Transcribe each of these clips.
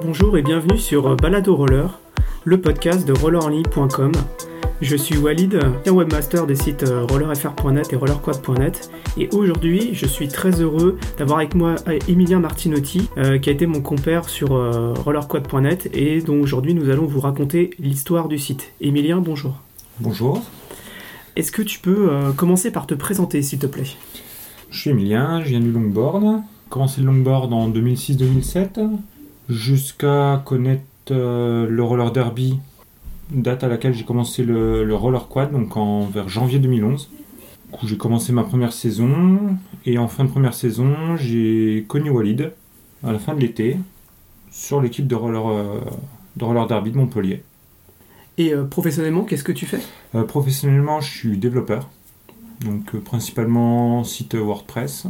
Bonjour et bienvenue sur Balado Roller, le podcast de rollerenligne.com. Je suis Walid, webmaster des sites rollerfr.net et rollerquad.net et aujourd'hui je suis très heureux d'avoir avec moi Emilien Martinotti euh, qui a été mon compère sur euh, rollerquad.net et dont aujourd'hui nous allons vous raconter l'histoire du site. Emilien, bonjour. Bonjour. Est-ce que tu peux euh, commencer par te présenter s'il te plaît? Je suis Emilien, je viens du longboard. Commencé le longboard en 2006-2007 jusqu'à connaître le roller derby date à laquelle j'ai commencé le, roller quad, donc en, vers janvier 2011. où j'ai commencé ma première saison, et en fin de première saison, j'ai connu Walid à la fin de l'été sur l'équipe de roller, euh, de roller derby de Montpellier. Et euh, professionnellement, qu'est-ce que tu fais? Euh, Professionnellement, je suis développeur, donc principalement site WordPress.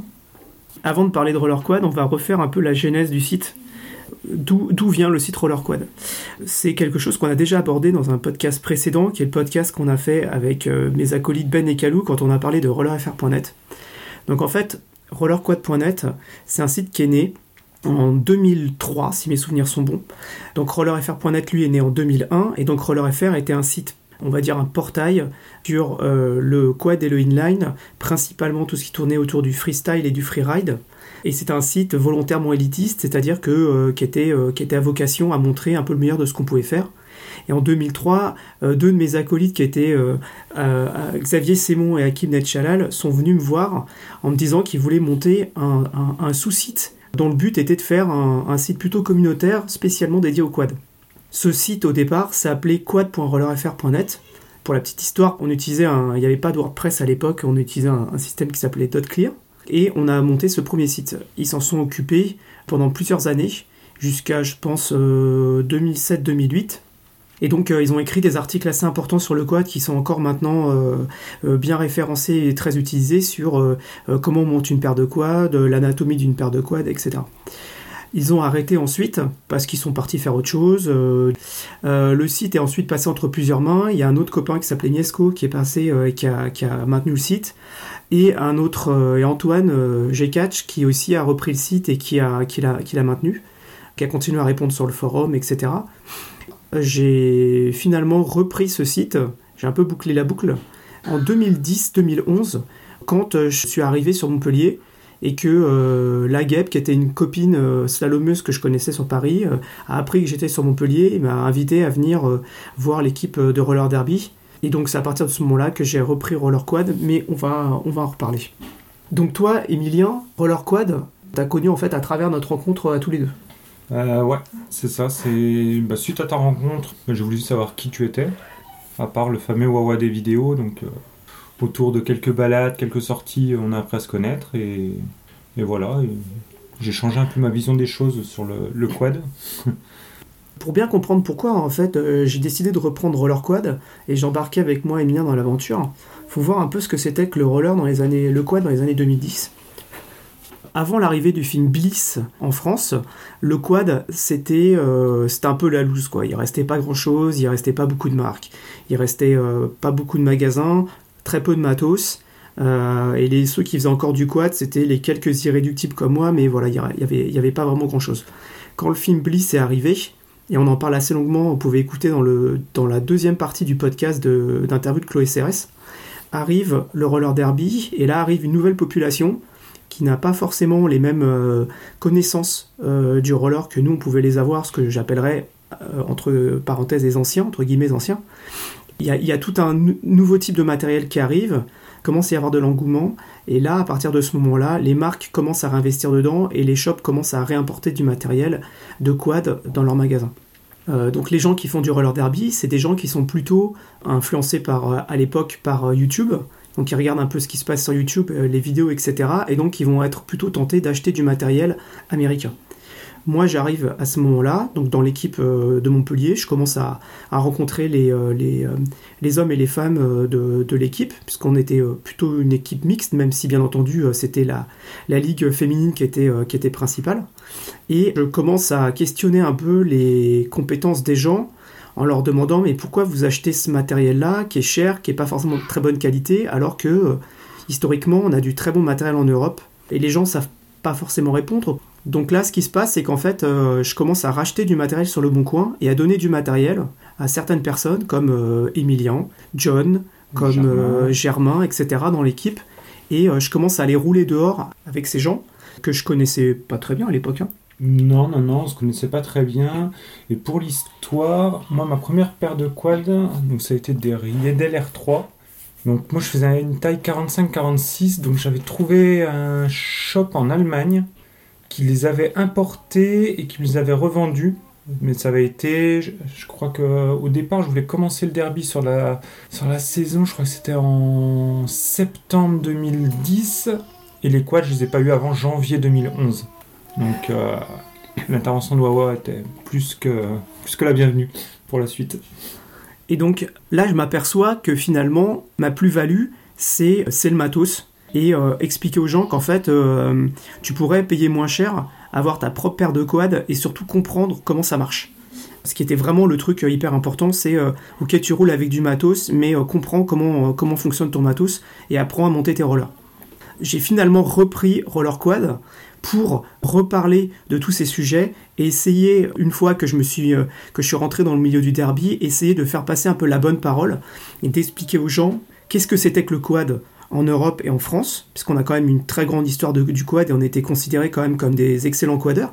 Avant de parler de roller quad, on va refaire un peu la genèse du site d'où vient le site Roller Quad. C'est quelque chose qu'on a déjà abordé dans un podcast précédent, qui est le podcast qu'on a fait avec euh, mes acolytes Ben et Kalou quand on a parlé de rollerfr.net. Donc en fait, rollerquad.net, c'est un site qui est né en 2003, si mes souvenirs sont bons. Donc rollerfr.net, lui, est né en 2001, et donc rollerfr était un site on va dire un portail sur euh, le quad et le inline, principalement tout ce qui tournait autour du freestyle et du freeride. Et c'est un site volontairement élitiste, c'est-à-dire que euh, qui, était, euh, qui était à vocation à montrer un peu le meilleur de ce qu'on pouvait faire. Et en 2003, deux de mes acolytes qui étaient Xavier Sémon et Hakim Netchalal sont venus me voir en me disant qu'ils voulaient monter un, sous-site dont le but était de faire un, site plutôt communautaire spécialement dédié au quad. Ce site au départ s'appelait quad.rollerfr.net. Pour la petite histoire, on utilisait il n'y avait pas de WordPress à l'époque, on utilisait un, système qui s'appelait .clear et on a monté ce premier site. Ils s'en sont occupés pendant plusieurs années, jusqu'à je pense 2007-2008. Euh, et donc euh, ils ont écrit des articles assez importants sur le quad qui sont encore maintenant euh, bien référencés et très utilisés sur comment on monte une paire de quads, l'anatomie d'une paire de quads, etc. Ils ont arrêté ensuite parce qu'ils sont partis faire autre chose. Le site est ensuite passé entre plusieurs mains. Il y a un autre copain qui s'appelait Niesco qui est passé et qui a, maintenu le site. Et un autre, et Antoine G-Catch qui aussi a repris le site et qui a, qui l'a, maintenu, qui a continué à répondre sur le forum, etc. J'ai finalement repris ce site, j'ai un peu bouclé la boucle, en 2010-2011, quand je suis arrivé sur Montpellier et que euh, la Guêpe, qui était une copine euh, slalomeuse que je connaissais sur Paris, euh, a appris que j'étais sur Montpellier et m'a invité à venir voir l'équipe de roller derby. Et donc c'est à partir de ce moment-là que j'ai repris roller quad, mais on va, on va en reparler. Donc toi, Emilien, roller quad, t'as connu en fait à travers notre rencontre à tous les deux. ouais, c'est ça. C'est bah, suite à ta rencontre, j'ai voulu savoir qui tu étais, à part le fameux Wawa des vidéos, donc autour de quelques balades, quelques sorties, on a appris à se connaître et, voilà. j'ai changé un peu ma vision des choses sur le, quad. Pour bien comprendre pourquoi, en fait, euh, j'ai décidé de reprendre Roller Quad et j'embarquais avec moi Emilien dans l'aventure. Faut voir un peu ce que c'était que le roller dans les années, le quad dans les années 2010. Avant l'arrivée du film Bliss en France, le quad c'était euh, un peu la loose quoi. Il restait pas grand chose, il restait pas beaucoup de marques, il restait euh, pas beaucoup de magasins, très peu de matos. Euh, et les, ceux qui faisaient encore du quad, c'était les quelques irréductibles comme moi, mais voilà, il n'y avait, y avait pas vraiment grand chose. Quand le film Bliss est arrivé, et on en parle assez longuement, vous pouvez écouter dans, le, dans la deuxième partie du podcast d'interview de, Chloé CRS, arrive le roller derby, et là arrive une nouvelle population qui n'a pas forcément les mêmes euh, connaissances euh, du roller que nous on pouvait les avoir, ce que j'appellerais entre parenthèses les anciens, entre guillemets anciens. Il y, a, tout un nouveau type de matériel qui arrive, commence à y avoir de l'engouement, et là, à partir de ce moment-là, les marques commencent à réinvestir dedans et les shops commencent à réimporter du matériel de quad dans leurs magasins. Euh, donc les gens qui font du roller derby, c'est des gens qui sont plutôt influencés par, euh, à l'époque par euh, YouTube, donc ils regardent un peu ce qui se passe sur YouTube, les vidéos, etc. Et donc ils vont être plutôt tentés d'acheter du matériel américain. Moi, j'arrive à ce moment-là, donc dans l'équipe euh, de Montpellier, je commence à, rencontrer les, euh, euh, les, hommes et les femmes de, l'équipe, puisqu'on était plutôt une équipe mixte, même si bien entendu c'était la, la ligue féminine qui était, qui était principale. Et je commence à questionner un peu les compétences des gens en leur demandant mais pourquoi vous achetez ce matériel-là qui est cher, qui n'est pas forcément de très bonne qualité, alors que historiquement on a du très bon matériel en Europe et les gens savent pas forcément répondre. Donc là, ce qui se passe, c'est qu'en fait, euh, je commence à racheter du matériel sur le bon coin et à donner du matériel à certaines personnes comme euh, Emilien, John, comme Germain. euh, Germain, etc. dans l'équipe. Et je commence à aller rouler dehors avec ces gens que je connaissais pas très bien à l'époque. hein. Non, non, non, on se connaissait pas très bien. Et pour l'histoire, moi, ma première paire de quads, donc ça a été des Riedel R3. Donc moi, je faisais une taille 45-46, donc j'avais trouvé un shop en Allemagne qui les avait importés et qui les avait revendus. Mais ça avait été, je, crois que au départ, je voulais commencer le derby sur la, sur la saison, je crois que c'était en septembre 2010. Et les quads, je les ai pas eu avant janvier 2011. Donc euh, l'intervention de Wawa était plus que, plus que la bienvenue pour la suite. Et donc là, je m'aperçois que finalement, ma plus-value, c'est le matos. Et euh, expliquer aux gens qu'en fait, euh, tu pourrais payer moins cher, avoir ta propre paire de quads et surtout comprendre comment ça marche. Ce qui était vraiment le truc euh, hyper important, c'est euh, ok, tu roules avec du matos, mais comprends comment, comment fonctionne ton matos et apprends à monter tes rollers. J'ai finalement repris Roller Quad pour reparler de tous ces sujets et essayer, une fois que je me suis, que je suis rentré dans le milieu du derby, essayer de faire passer un peu la bonne parole et d'expliquer aux gens qu'est-ce que c'était que le quad en Europe et en France, puisqu'on a quand même une très grande histoire de- du quad et on était considérés quand même comme des excellents quadeurs.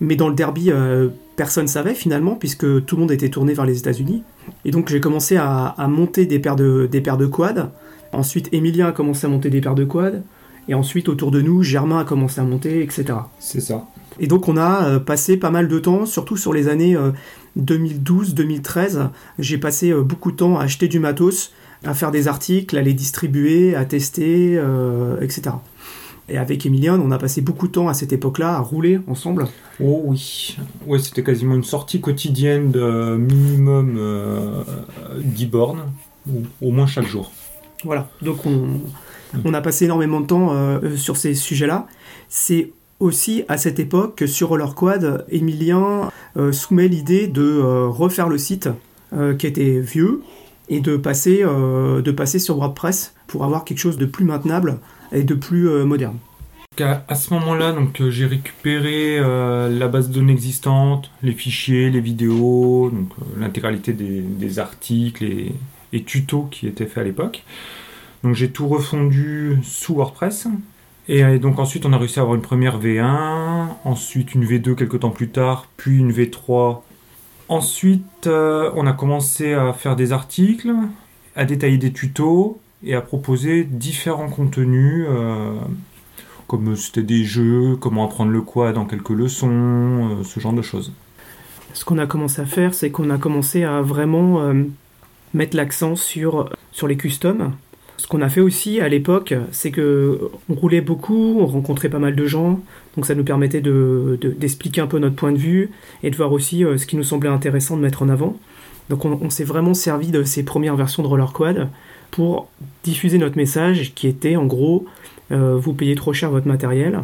Mais dans le derby, euh, personne savait finalement, puisque tout le monde était tourné vers les États-Unis. Et donc j'ai commencé à, à monter des paires de, des paires de quads. Ensuite, Emilien a commencé à monter des paires de quads. Et ensuite, autour de nous, Germain a commencé à monter, etc. C'est ça. Et donc on a euh, passé pas mal de temps, surtout sur les années euh, 2012-2013. J'ai passé euh, beaucoup de temps à acheter du matos, à faire des articles, à les distribuer, à tester, euh, etc. Et avec Emilien, on a passé beaucoup de temps à cette époque-là à rouler ensemble. Oh oui. Ouais, c'était quasiment une sortie quotidienne de minimum euh, 10 bornes, ou au moins chaque jour. Voilà, donc on, on a passé énormément de temps euh, sur ces sujets-là. C'est aussi à cette époque que sur Roller Quad, Emilien euh, soumet l'idée de refaire le site qui était vieux et de passer, euh, de passer sur WordPress pour avoir quelque chose de plus maintenable et de plus euh, moderne. À, ce moment-là, donc euh, j'ai récupéré la base de données existante, les fichiers, les vidéos, donc l'intégralité des, articles et, tutos qui étaient faits à l'époque. Donc j'ai tout refondu sous WordPress. Donc ensuite on a réussi à avoir une première V1, ensuite une V2 quelques temps plus tard, puis une V3. Ensuite euh, on a commencé à faire des articles, à détailler des tutos et à proposer différents contenus. euh, comme c'était des jeux, comment apprendre le quad en quelques leçons, euh, ce genre de choses. Ce qu'on a commencé à faire, c'est qu'on a commencé à vraiment mettre l'accent sur, sur les customs. Ce qu'on a fait aussi à l'époque, c'est que on roulait beaucoup, on rencontrait pas mal de gens, donc ça nous permettait de- de- d'expliquer un peu notre point de vue et de voir aussi euh, ce qui nous semblait intéressant de mettre en avant. Donc on, on s'est vraiment servi de ces premières versions de Roller Quad pour diffuser notre message qui était en gros euh, vous payez trop cher votre matériel,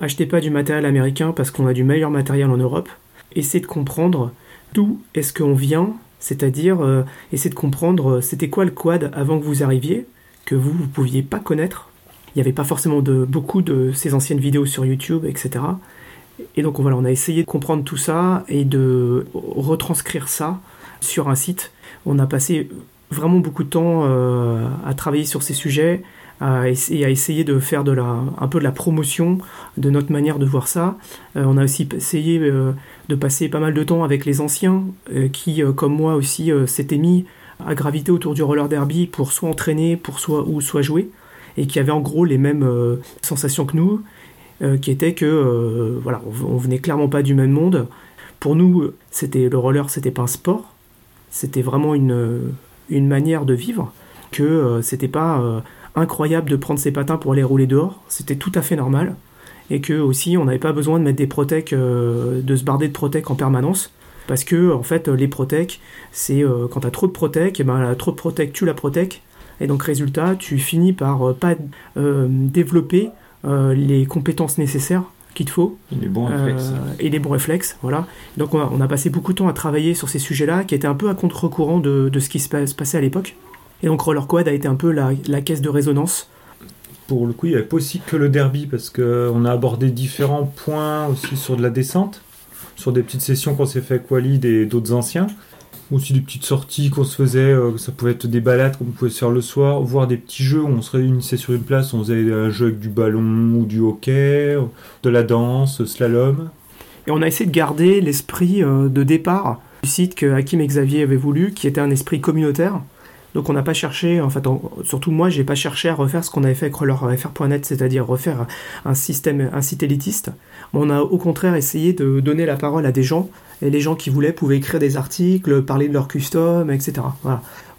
achetez pas du matériel américain parce qu'on a du meilleur matériel en Europe, essayez de comprendre d'où est-ce qu'on vient, c'est-à-dire euh, essayez de comprendre euh, c'était quoi le quad avant que vous arriviez, que vous ne pouviez pas connaître. Il n'y avait pas forcément de, beaucoup de ces anciennes vidéos sur YouTube, etc. Et donc voilà, on a essayé de comprendre tout ça et de retranscrire ça sur un site. On a passé vraiment beaucoup de temps euh, à travailler sur ces sujets et à essayer de faire un peu de la promotion de notre manière de voir ça. Euh, on a aussi essayé euh, de passer pas mal de temps avec les anciens euh, qui, comme moi aussi, s'étaient mis à graviter autour du roller derby pour soit entraîner pour soit, ou soit jouer et qui avaient en gros les mêmes sensations que nous, qui étaient que voilà, on, on venait clairement pas du même monde. Pour nous, c'était le roller, c'était pas un sport, c'était vraiment une, une manière de vivre, que euh, c'était pas incroyable de prendre ses patins pour aller rouler dehors, c'était tout à fait normal, et que aussi on n'avait pas besoin de mettre des protèques, euh, de se barder de protèques en permanence, parce que en fait les protèques, c'est euh, quand t'as trop de protèques, et ben la trop de protèques tue la protèque, et donc résultat tu finis par euh, pas euh, développer euh, les compétences nécessaires qu'il te faut Les bons réflexes. euh, et les bons réflexes, voilà. Donc on a, on a passé beaucoup de temps à travailler sur ces sujets-là, qui étaient un peu à contre-courant de, de ce qui se passait à l'époque. Et donc Roller Quad a été un peu la, la caisse de résonance pour le coup, il n'y avait pas aussi que le derby parce qu'on a abordé différents points aussi sur de la descente, sur des petites sessions qu'on s'est fait avec Walid et d'autres anciens. Aussi des petites sorties qu'on se faisait, euh, ça pouvait être des balades qu'on pouvait se faire le soir, voire des petits jeux où on se réunissait sur une place, on faisait un jeu avec du ballon ou du hockey, de la danse, slalom. Et on a essayé de garder l'esprit euh, de départ du site que Hakim et Xavier avaient voulu, qui était un esprit communautaire. Donc on n'a pas cherché, en fait, surtout moi, j'ai pas cherché à refaire ce qu'on avait fait avec RollerFR.net, c'est-à-dire refaire un système, un site élitiste. On a au contraire essayé de donner la parole à des gens, et les gens qui voulaient pouvaient écrire des articles, parler de leur custom, etc.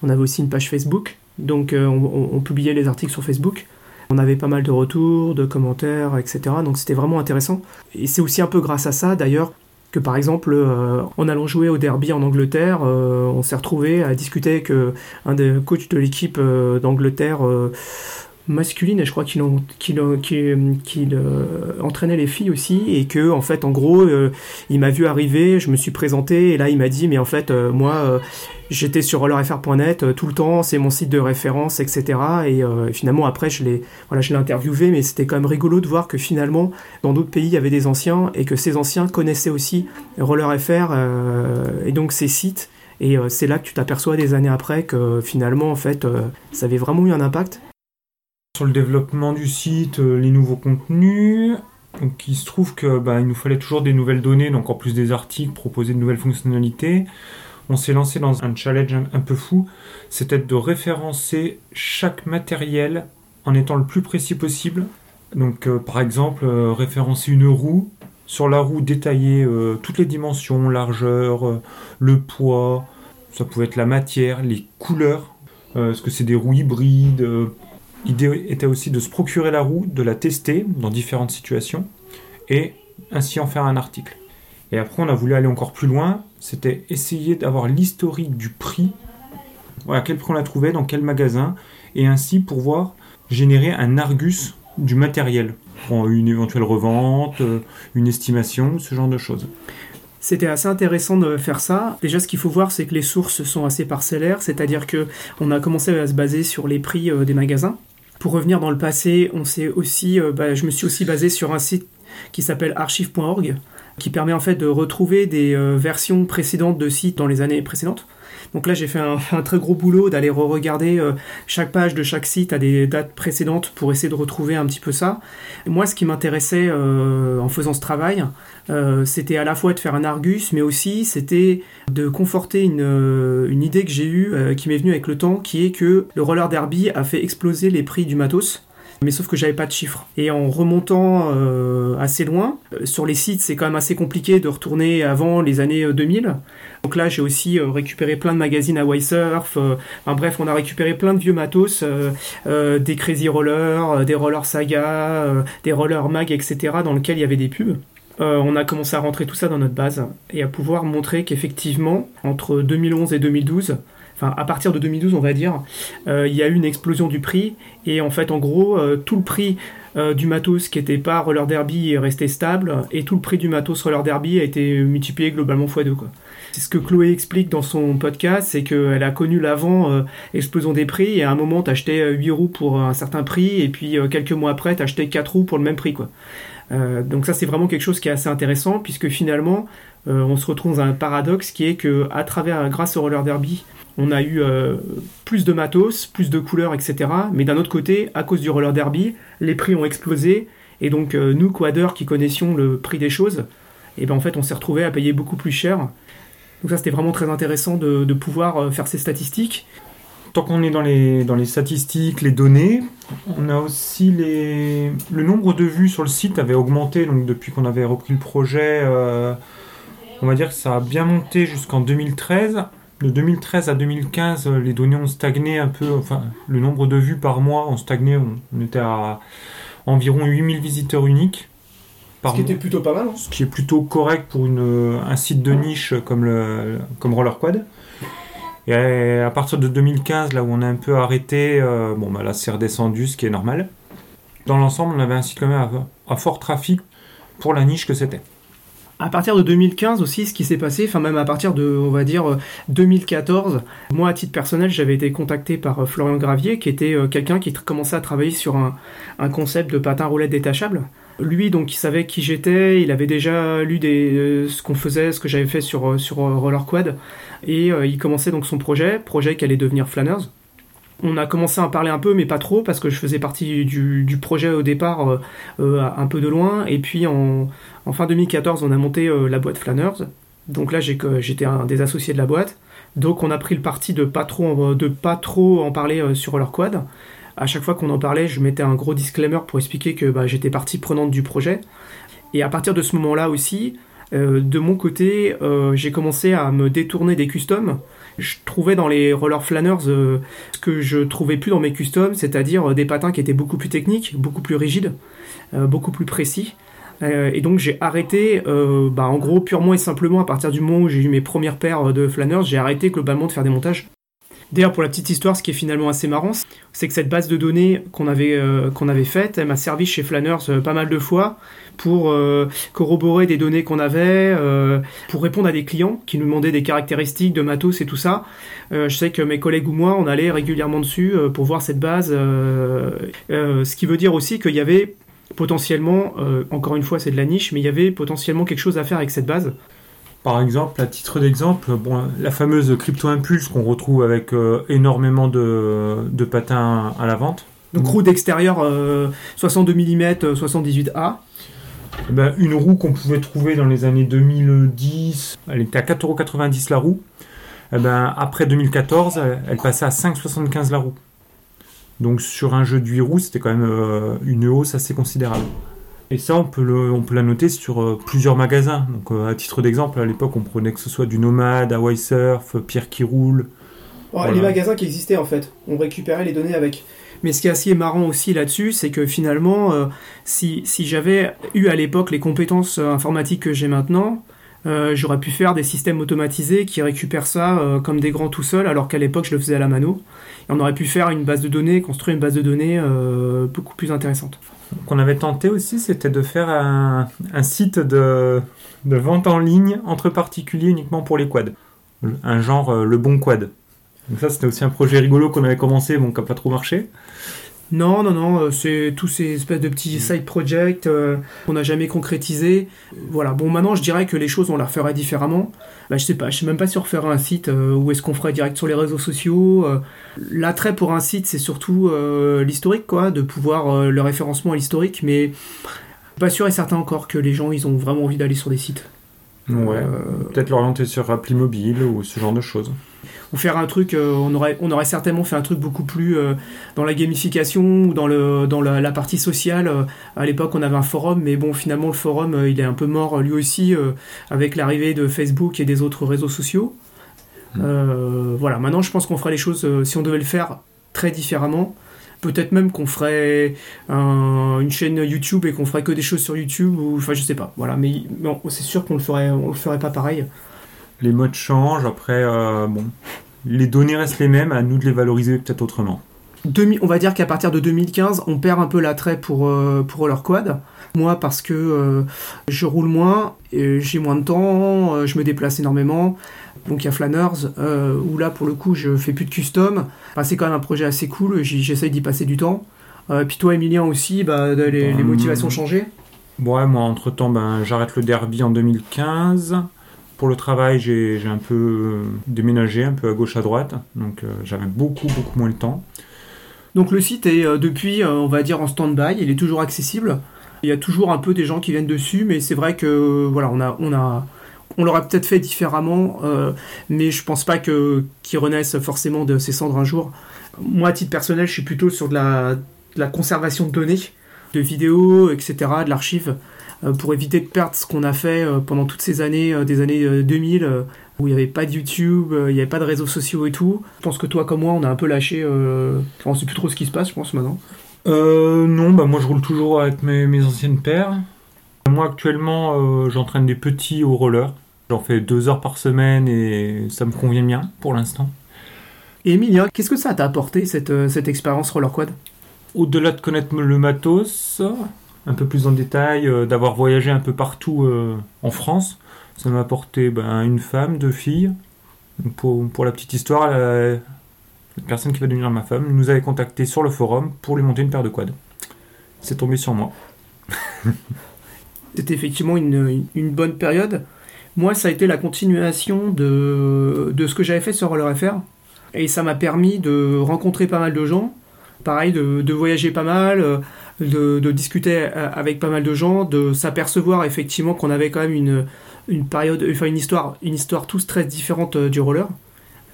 On avait aussi une page Facebook, donc euh, on, publiait les articles sur Facebook. On avait pas mal de retours, de commentaires, etc. Donc c'était vraiment intéressant. Et c'est aussi un peu grâce à ça, d'ailleurs, que par exemple, euh, en allant jouer au derby en Angleterre, euh, on s'est retrouvé à discuter avec euh, un des coachs de l'équipe d'Angleterre masculine et je crois qu'il entraînait les filles aussi et que en fait en gros il m'a vu arriver je me suis présenté et là il m'a dit mais en fait moi j'étais sur rollerfr.net euh, tout le temps, c'est mon site de référence, etc. Et euh, finalement, après, je l'ai voilà, je interviewé, mais c'était quand même rigolo de voir que finalement, dans d'autres pays, il y avait des anciens et que ces anciens connaissaient aussi rollerfr euh, et donc ces sites. Et c'est là que tu t'aperçois des années après que finalement, en fait, ça avait vraiment eu un impact. Sur le développement du site, les nouveaux contenus, donc il se trouve que bah, il nous fallait toujours des nouvelles données, donc en plus des articles, proposer de nouvelles fonctionnalités. On s'est lancé dans un challenge un, peu fou, c'était de référencer chaque matériel en étant le plus précis possible. Donc euh, par exemple, euh, référencer une roue, sur la roue détailler euh, toutes les dimensions, largeur, le poids, ça pouvait être la matière, les couleurs, est-ce que c'est des roues hybrides. L'idée était aussi de se procurer la roue, de la tester dans différentes situations et ainsi en faire un article. Et après, on a voulu aller encore plus loin, c'était essayer d'avoir l'historique du prix, à quel prix on la trouvait, dans quel magasin, et ainsi pouvoir générer un argus du matériel, une éventuelle revente, euh, une estimation, ce genre de choses. C'était assez intéressant de faire ça. Déjà, ce qu'il faut voir, c'est que les sources sont assez parcellaires, c'est-à-dire que on a commencé à se baser sur les prix euh, des magasins. Pour revenir dans le passé, on aussi, euh, bah, je me suis aussi basé sur un site qui s'appelle archive.org, qui permet en fait de retrouver des euh, versions précédentes de sites dans les années précédentes. Donc là, j'ai fait un, très gros boulot d'aller re-regarder euh, chaque page de chaque site à des dates précédentes pour essayer de retrouver un petit peu ça. moi, ce qui m'intéressait euh, en faisant ce travail, c'était à la fois de faire un argus, mais aussi c'était de conforter une, une idée que j'ai eue, qui m'est venue avec le temps, qui est que le roller derby a fait exploser les prix du matos mais sauf que j'avais pas de chiffres. Et en remontant euh, assez loin, euh, sur les sites, c'est quand même assez compliqué de retourner avant les années 2000. Euh, Donc là, j'ai aussi récupéré plein de magazines à Surf. enfin bref, on a récupéré plein de vieux matos, des Crazy Rollers, des Roller Saga, des Roller Mag, etc., dans lesquels il y avait des pubs. on a commencé à rentrer tout ça dans notre base et à pouvoir montrer qu'effectivement, entre 2011 et 2012, enfin à partir de 2012 on va dire, euh, il y a eu une explosion du prix et en fait en gros euh, tout le prix euh, du matos qui n'était pas roller derby est resté stable et tout le prix du matos roller derby a été multiplié globalement x2 quoi. C'est ce que Chloé explique dans son podcast, c'est qu'elle a connu l'avant explosion des prix et à un moment t'achetais 8 roues pour un certain prix et puis quelques mois après t'achetais 4 roues pour le même prix quoi. Donc ça c'est vraiment quelque chose qui est assez intéressant puisque finalement on se retrouve dans un paradoxe qui est que à travers grâce au roller derby on a eu euh, plus de matos, plus de couleurs, etc. Mais d'un autre côté, à cause du roller derby, les prix ont explosé. Et donc, euh, nous, quadeurs, qui connaissions le prix des choses, et eh ben en fait, on s'est retrouvé à payer beaucoup plus cher. Donc ça, c'était vraiment très intéressant de, pouvoir euh, faire ces statistiques. Tant qu'on est dans les, dans les statistiques, les données, on a aussi les... Le nombre de vues sur le site avait augmenté donc depuis qu'on avait repris le projet. on va dire que ça a bien monté jusqu'en 2013 de 2013 à 2015, euh, les données ont stagné un peu, enfin, le nombre de vues par mois ont stagné, on, était à environ 8000 visiteurs uniques. Par ce qui était plutôt pas mal. Hein. Ce qui est plutôt correct pour une, un site de niche comme, le, comme Roller Quad. Et à partir de 2015, là où on a un peu arrêté, euh, bon, bah là c'est redescendu, ce qui est normal. Dans l'ensemble, on avait un site quand même à, fort trafic pour la niche que c'était. À partir de 2015 aussi, ce qui s'est passé, enfin même à partir de, on va dire, 2014, moi à titre personnel, j'avais été contacté par Florian Gravier, qui était quelqu'un qui commençait à travailler sur un, un concept de patin roulette détachable. Lui, donc, il savait qui j'étais, il avait déjà lu des, ce qu'on faisait, ce que j'avais fait sur, sur Roller Quad, et il commençait donc son projet, projet qui allait devenir Flanners. On a commencé à en parler un peu, mais pas trop, parce que je faisais partie du, projet au départ, euh, euh, un peu de loin. Et puis en, fin 2014, on a monté euh, la boîte Flanners. Donc là, j'étais un des associés de la boîte. Donc on a pris le parti de pas trop, de pas trop en parler sur leur quad. À chaque fois qu'on en parlait, je mettais un gros disclaimer pour expliquer que bah, j'étais partie prenante du projet. Et à partir de ce moment-là aussi, de mon côté, j'ai commencé à me détourner des customs je trouvais dans les roller flanners euh, ce que je trouvais plus dans mes customs, c'est-à-dire euh, des patins qui étaient beaucoup plus techniques, beaucoup plus rigides, euh, beaucoup plus précis. et donc j'ai arrêté, bah, en gros purement et simplement à partir du moment où j'ai eu mes premières paires de flanners, j'ai arrêté globalement de faire des montages. D'ailleurs, pour la petite histoire, ce qui est finalement assez marrant, c'est que cette base de données qu'on avait, qu'on avait faite, elle m'a servi chez Flanners pas mal de fois pour euh, corroborer des données qu'on avait, euh, pour répondre à des clients qui nous demandaient des caractéristiques de matos et tout ça. Euh, je sais que mes collègues ou moi, on allait régulièrement dessus pour voir cette base. ce qui veut dire aussi qu'il y avait potentiellement, encore une fois c'est de la niche, mais il y avait potentiellement quelque chose à faire avec cette base. Par exemple, à titre d'exemple, bon, la fameuse Crypto Impulse qu'on retrouve avec énormément de, de, patins à la vente. Donc roue d'extérieur 62 mm 78A. Eh ben, une roue qu'on pouvait trouver dans les années 2010, elle était à 4,90€ la roue. Eh ben, après 2014, elle, passait à 5,75€ la roue. Donc sur un jeu de 8 roues, c'était quand même euh, une hausse assez considérable. Et ça, on peut, le, on peut la noter sur euh, plusieurs magasins. Donc, euh, à titre d'exemple, à l'époque, on prenait que ce soit du Nomad, Hawaii Surf, Pierre qui roule. Les magasins qui existaient en fait, on récupérait les données avec. Mais ce qui est assez marrant aussi là-dessus, c'est que finalement, euh, si, si j'avais eu à l'époque les compétences informatiques que j'ai maintenant, euh, j'aurais pu faire des systèmes automatisés qui récupèrent ça comme des grands tout seuls, alors qu'à l'époque je le faisais à la mano. Et on aurait pu faire une base de données, construire une base de données beaucoup plus intéressante. Qu'on avait tenté aussi, c'était de faire un, site de, de, vente en ligne entre particuliers uniquement pour les quads. Un genre le bon quad. Donc ça, c'était aussi un projet rigolo qu'on avait commencé, bon, qui n'a pas trop marché. Non, non, non, euh, c'est tous ces espèces de petits side projects euh, qu'on n'a jamais concrétisés. Voilà, bon, maintenant je dirais que les choses on la ferait différemment. Bah, je sais pas, je sais même pas si on referait un site euh, ou est-ce qu'on ferait direct sur les réseaux sociaux. L'attrait pour un site, c'est surtout l'historique, quoi, de pouvoir le référencement à l'historique, mais pas sûr et certain encore que les gens ils ont vraiment envie d'aller sur des sites. Ouais, peut-être l'orienter sur appli mobile ou ce genre de choses ou faire un truc, euh, on, aurait, on aurait certainement fait un truc beaucoup plus euh, dans la gamification ou dans, le, dans la, partie sociale. Euh, à l'époque, on avait un forum, mais bon, finalement, le forum, il est un peu mort lui aussi avec l'arrivée de Facebook et des autres réseaux sociaux. Hmm. voilà, maintenant, je pense qu'on ferait les choses, si on devait le faire très différemment, peut-être même qu'on ferait une chaîne YouTube et qu'on ferait que des choses sur YouTube ou enfin je sais pas voilà mais, c'est sûr qu'on le ferait on le ferait pas pareil les modes changent, après, euh, bon, les données restent les mêmes, à nous de les valoriser peut-être autrement. on va dire qu'à partir de 2015, on perd un peu l'attrait pour, euh, pour leur quad. Moi, parce que euh, je roule moins, j'ai moins de temps, je me déplace énormément. Donc il y a Flanners, où là, pour le coup, je fais plus de custom. c'est quand même un projet assez cool, j'essaye d'y passer du temps. puis toi, Emilien aussi, bah, les, les, motivations changé Ouais, moi, entre-temps, ben, j'arrête le derby en 2015. Pour le travail, j'ai un peu euh, déménagé, un peu à gauche à droite, donc euh, j'avais beaucoup, beaucoup moins de temps. Donc le site est euh, depuis, on va dire, en stand-by, il est toujours accessible. Il y a toujours un peu des gens qui viennent dessus, mais c'est vrai que voilà, on a, on a, on l'aurait peut-être fait différemment, mais je pense pas que qu'ils renaissent forcément de ces cendres un jour. Moi, à titre personnel, je suis plutôt sur de la, de la conservation de données, de vidéos, etc., de l'archive. Euh, pour éviter de perdre ce qu'on a fait euh, pendant toutes ces années, euh, des années 2000, où il n'y avait pas de YouTube, il n'y avait pas de réseaux sociaux et tout. Je pense que toi comme moi, on a un peu lâché. on ne sait plus trop ce qui se passe, je pense, maintenant. Euh, non, bah moi je roule toujours avec mes, mes anciennes paires. Moi actuellement, j'entraîne des petits au roller. J'en fais deux heures par semaine et ça me convient bien pour l'instant. Et Emilia, qu'est-ce que ça t'a apporté cette, cette expérience roller quad? Au-delà de connaître le matos, un peu plus en détail, euh, d'avoir voyagé un peu partout euh, en France. Ça m'a apporté ben, une femme, deux filles. Pour, la petite histoire, la, personne qui va devenir ma femme nous avait contacté sur le forum pour lui monter une paire de quads. C'est tombé sur moi. C'était effectivement une, bonne période. Moi, ça a été la continuation de, ce que j'avais fait sur Roller FR. Et ça m'a permis de rencontrer pas mal de gens. Pareil, de, de voyager pas mal, euh, de, discuter euh, avec pas mal de gens, de s'apercevoir effectivement qu'on avait quand même une, une période, une histoire, une histoire tous très différente euh, du roller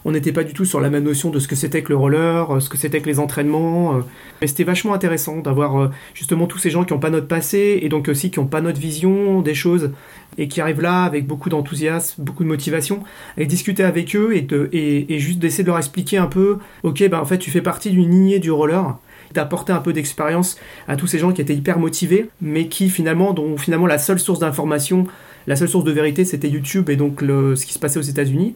on n'était pas du tout sur la même notion de ce que c'était que le roller, euh, ce que c'était que les entraînements. Mais c'était vachement intéressant d'avoir justement tous ces gens qui n'ont pas notre passé et donc aussi qui n'ont pas notre vision des choses et qui arrivent là avec beaucoup d'enthousiasme, beaucoup de motivation, et discuter avec eux et, de, et, juste d'essayer de leur expliquer un peu, ok, ben en fait tu fais partie d'une lignée du roller, d'apporter un peu d'expérience à tous ces gens qui étaient hyper motivés, mais qui finalement, dont finalement la seule source d'information, la seule source de vérité, c'était YouTube et donc le, ce qui se passait aux États-Unis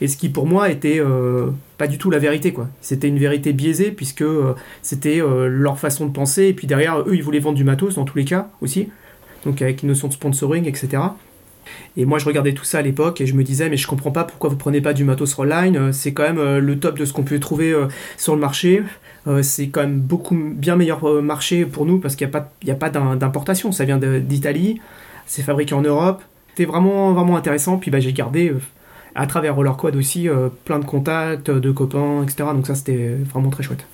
et ce qui pour moi était euh, pas du tout la vérité quoi. C'était une vérité biaisée puisque euh, c'était euh, leur façon de penser et puis derrière eux ils voulaient vendre du matos dans tous les cas aussi, donc avec une notion de sponsoring etc. Et moi je regardais tout ça à l'époque et je me disais mais je comprends pas pourquoi vous prenez pas du matos Rollline, c'est quand même le top de ce qu'on peut trouver sur le marché. C'est quand même beaucoup bien meilleur marché pour nous parce qu'il n'y a pas, d'importation, ça vient d'Italie, c'est fabriqué en Europe. C'était vraiment, intéressant. Puis bah, j'ai gardé à travers Roller Quad aussi euh, plein de contacts, de copains, etc. Donc ça c'était vraiment très chouette.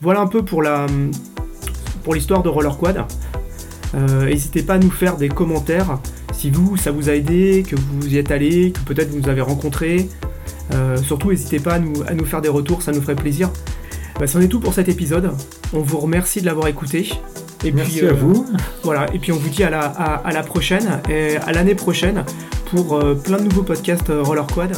Voilà un peu pour l'histoire de Roller Quad. Euh, n'hésitez pas à nous faire des commentaires si vous ça vous a aidé, que vous y êtes allé, que peut-être vous nous avez rencontré. Euh, surtout n'hésitez pas à nous faire des retours, ça nous ferait plaisir. Bah, c'en est tout pour cet épisode. On vous remercie de l'avoir écouté. Et Merci puis, à vous. Voilà, et puis on vous dit à la, à, à la prochaine, et à l'année prochaine pour euh, plein de nouveaux podcasts euh, Roller Quad.